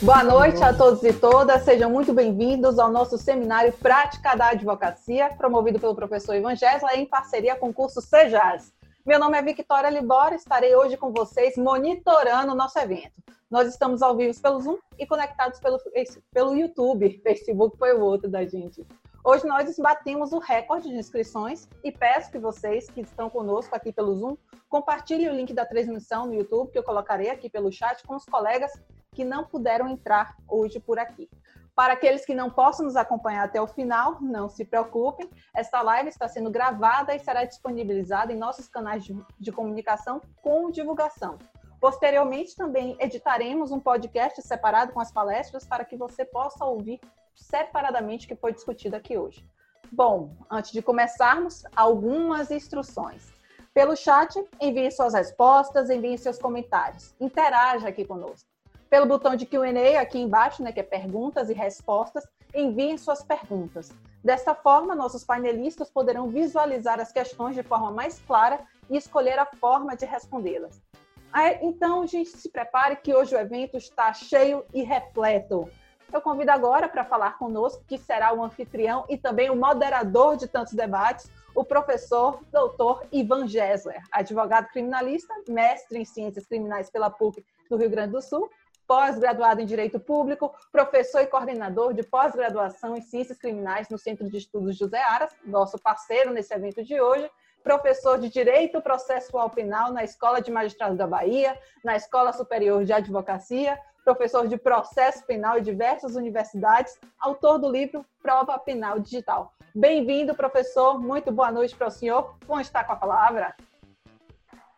Boa noite a todos e todas, sejam muito bem-vindos ao nosso seminário Prática da Advocacia, promovido pelo professor Ivan Gesla em parceria com o curso Sejas. Meu nome é Victoria Libora, estarei hoje com vocês monitorando o nosso evento. Nós estamos ao vivo pelo Zoom e conectados pelo, pelo YouTube, Facebook foi o outro da gente. Hoje nós batemos o recorde de inscrições e peço que vocês que estão conosco aqui pelo Zoom compartilhem o link da transmissão no YouTube, que eu colocarei aqui pelo chat, com os colegas que não puderam entrar hoje por aqui. Para aqueles que não possam nos acompanhar até o final, não se preocupem, esta live está sendo gravada e será disponibilizada em nossos canais de, de comunicação com divulgação. Posteriormente, também editaremos um podcast separado com as palestras para que você possa ouvir separadamente o que foi discutido aqui hoje. Bom, antes de começarmos, algumas instruções. Pelo chat, envie suas respostas, envie seus comentários. Interaja aqui conosco pelo botão de Q&A aqui embaixo, né, que é perguntas e respostas, enviem suas perguntas. Dessa forma, nossos painelistas poderão visualizar as questões de forma mais clara e escolher a forma de respondê-las. Então, gente, se prepare que hoje o evento está cheio e repleto. Eu convido agora para falar conosco, que será o anfitrião e também o moderador de tantos debates, o professor doutor Ivan Gessler, advogado criminalista, mestre em ciências criminais pela PUC do Rio Grande do Sul pós-graduado em Direito Público, professor e coordenador de pós-graduação em Ciências Criminais no Centro de Estudos José Aras, nosso parceiro nesse evento de hoje, professor de Direito Processual Penal na Escola de Magistrado da Bahia, na Escola Superior de Advocacia, professor de Processo Penal em diversas universidades, autor do livro Prova Penal Digital. Bem-vindo, professor. Muito boa noite para o senhor. Como está com a palavra?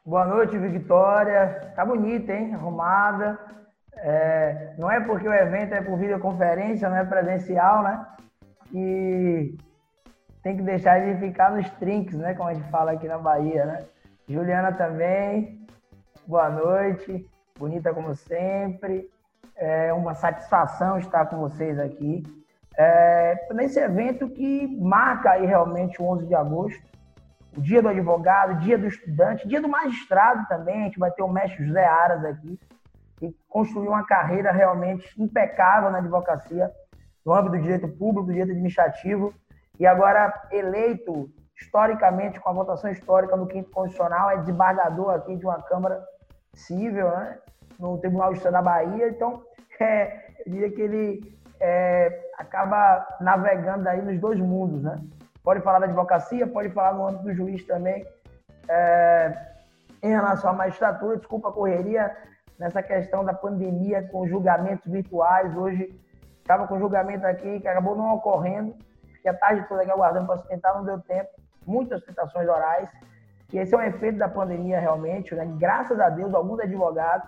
Boa noite, Victoria. Tá bonita, hein? Arrumada. É, não é porque o evento é por videoconferência, não é presencial, né? E tem que deixar de ficar nos trinks, né? Como a gente fala aqui na Bahia, né? Juliana também, boa noite, bonita como sempre. É uma satisfação estar com vocês aqui. É, nesse evento que marca aí realmente o 11 de agosto, o dia do advogado, dia do estudante, dia do magistrado também. A gente vai ter o mestre José Aras aqui, e construiu uma carreira realmente impecável na advocacia, no âmbito do direito público, do direito administrativo, e agora eleito historicamente, com a votação histórica no quinto constitucional, é desembargador aqui de uma Câmara Civil, né? no Tribunal de Justiça da Bahia. Então, é, eu diria que ele é, acaba navegando aí nos dois mundos, né? Pode falar da advocacia, pode falar no âmbito do juiz também. É, em relação à magistratura, desculpa a correria, nessa questão da pandemia com julgamentos virtuais. Hoje estava com julgamento aqui que acabou não ocorrendo, que a tarde toda aqui aguardando para sustentar, não deu tempo. Muitas sustentações orais. E esse é um efeito da pandemia realmente. Né? Graças a Deus, alguns advogados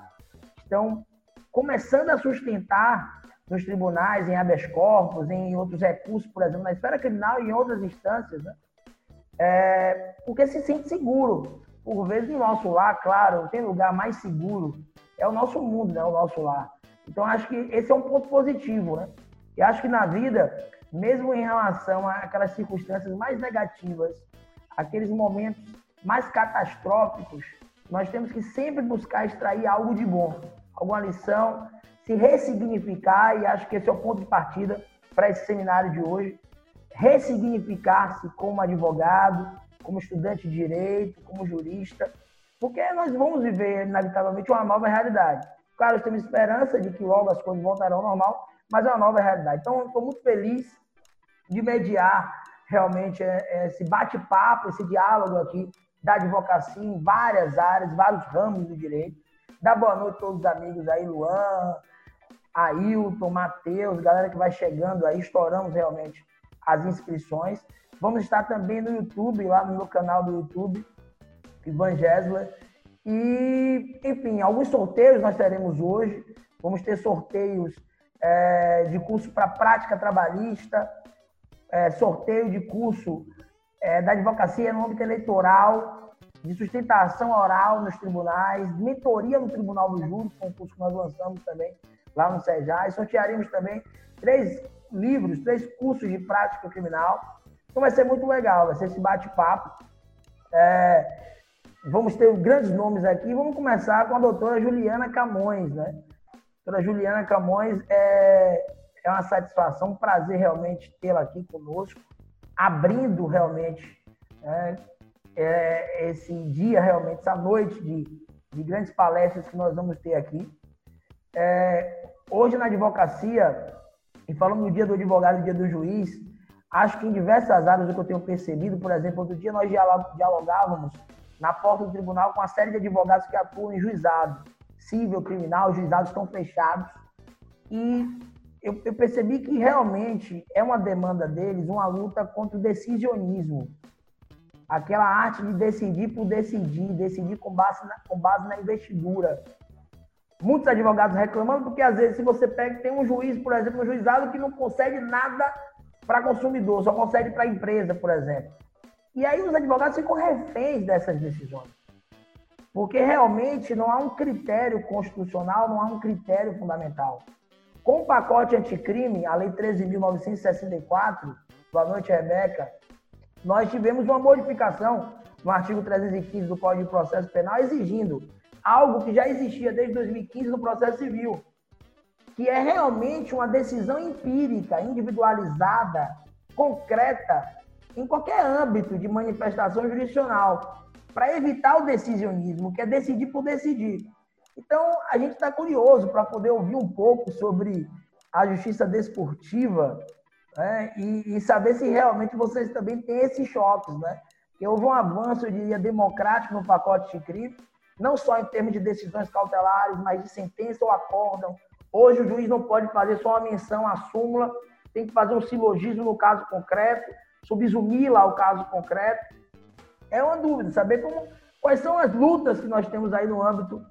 estão começando a sustentar nos tribunais, em habeas corpus, em outros recursos, por exemplo, na esfera criminal e em outras instâncias, né? é, porque se sente seguro. Por vezes, no nosso lar, claro, tem lugar mais seguro é o nosso mundo, né? O nosso lar. Então, acho que esse é um ponto positivo, né? E acho que na vida, mesmo em relação àquelas circunstâncias mais negativas, aqueles momentos mais catastróficos, nós temos que sempre buscar extrair algo de bom, alguma lição, se ressignificar, e acho que esse é o ponto de partida para esse seminário de hoje. Ressignificar-se como advogado, como estudante de direito, como jurista, porque nós vamos viver, inevitavelmente, uma nova realidade. Claro, temos esperança de que logo as coisas voltarão ao normal, mas é uma nova realidade. Então, estou muito feliz de mediar realmente é, é, esse bate-papo, esse diálogo aqui da advocacia em várias áreas, vários ramos do direito. Dá boa noite a todos os amigos aí, Luan, Ailton, Matheus, galera que vai chegando aí, estouramos realmente as inscrições. Vamos estar também no YouTube, lá no meu canal do YouTube, Ivan Gessler. E, enfim, alguns sorteios nós teremos hoje. Vamos ter sorteios é, de curso para prática trabalhista, é, sorteio de curso é, da advocacia no âmbito eleitoral, de sustentação oral nos tribunais, mentoria no Tribunal do Júri, que é um curso que nós lançamos também lá no SEJAI. Sortearemos também três livros, três cursos de prática criminal. Então vai ser muito legal, vai ser esse bate-papo. É, Vamos ter grandes nomes aqui. Vamos começar com a doutora Juliana Camões, né? Doutora Juliana Camões, é, é uma satisfação, um prazer realmente tê-la aqui conosco, abrindo realmente é, é, esse dia, realmente, essa noite de, de, grandes palestras que nós vamos ter aqui. É, hoje na advocacia, e falando no dia do advogado e dia do juiz, acho que em diversas áreas o que eu tenho percebido, por exemplo, outro dia nós dialogávamos na porta do tribunal com uma série de advogados que atuam em juizado, civil, criminal, os juizados estão fechados. E eu, eu, percebi que realmente é uma demanda deles, uma luta contra o decisionismo. Aquela arte de decidir por decidir, decidir com base na, com base na investidura. Muitos advogados reclamando porque, às vezes, se você pega, tem um juiz, por exemplo, um juizado que não consegue nada para consumidor, só consegue para empresa, por exemplo. E aí os advogados ficam reféns dessas decisões. Porque realmente não há um critério constitucional, não há um critério fundamental. Com o pacote anticrime, a Lei 13.964, boa noite, Rebeca, nós tivemos uma modificação no artigo 315 do Código de Processo Penal exigindo algo que já existia desde 2015 no processo civil, que é realmente uma decisão empírica, individualizada, concreta, em qualquer âmbito de manifestação jurisdicional, para evitar o decisionismo, que é decidir por decidir. Então, a gente está curioso para poder ouvir um pouco sobre a justiça desportiva né? e, e, saber se realmente vocês também têm esses choques, né? Que houve um avanço, eu diria, democrático no pacote de crime, não só em termos de decisões cautelares, mas de sentença ou acórdão, Hoje o juiz não pode fazer só uma menção à súmula, tem que fazer um silogismo no caso concreto, subsumir lá o caso concreto. É uma dúvida, saber como, quais são as lutas que nós temos aí no âmbito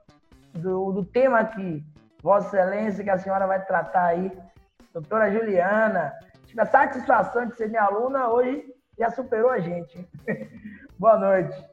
do, do tema que Vossa Excelência, que a senhora vai tratar aí, doutora Juliana. Tive a satisfação de ser minha aluna, hoje já superou a gente. Boa noite.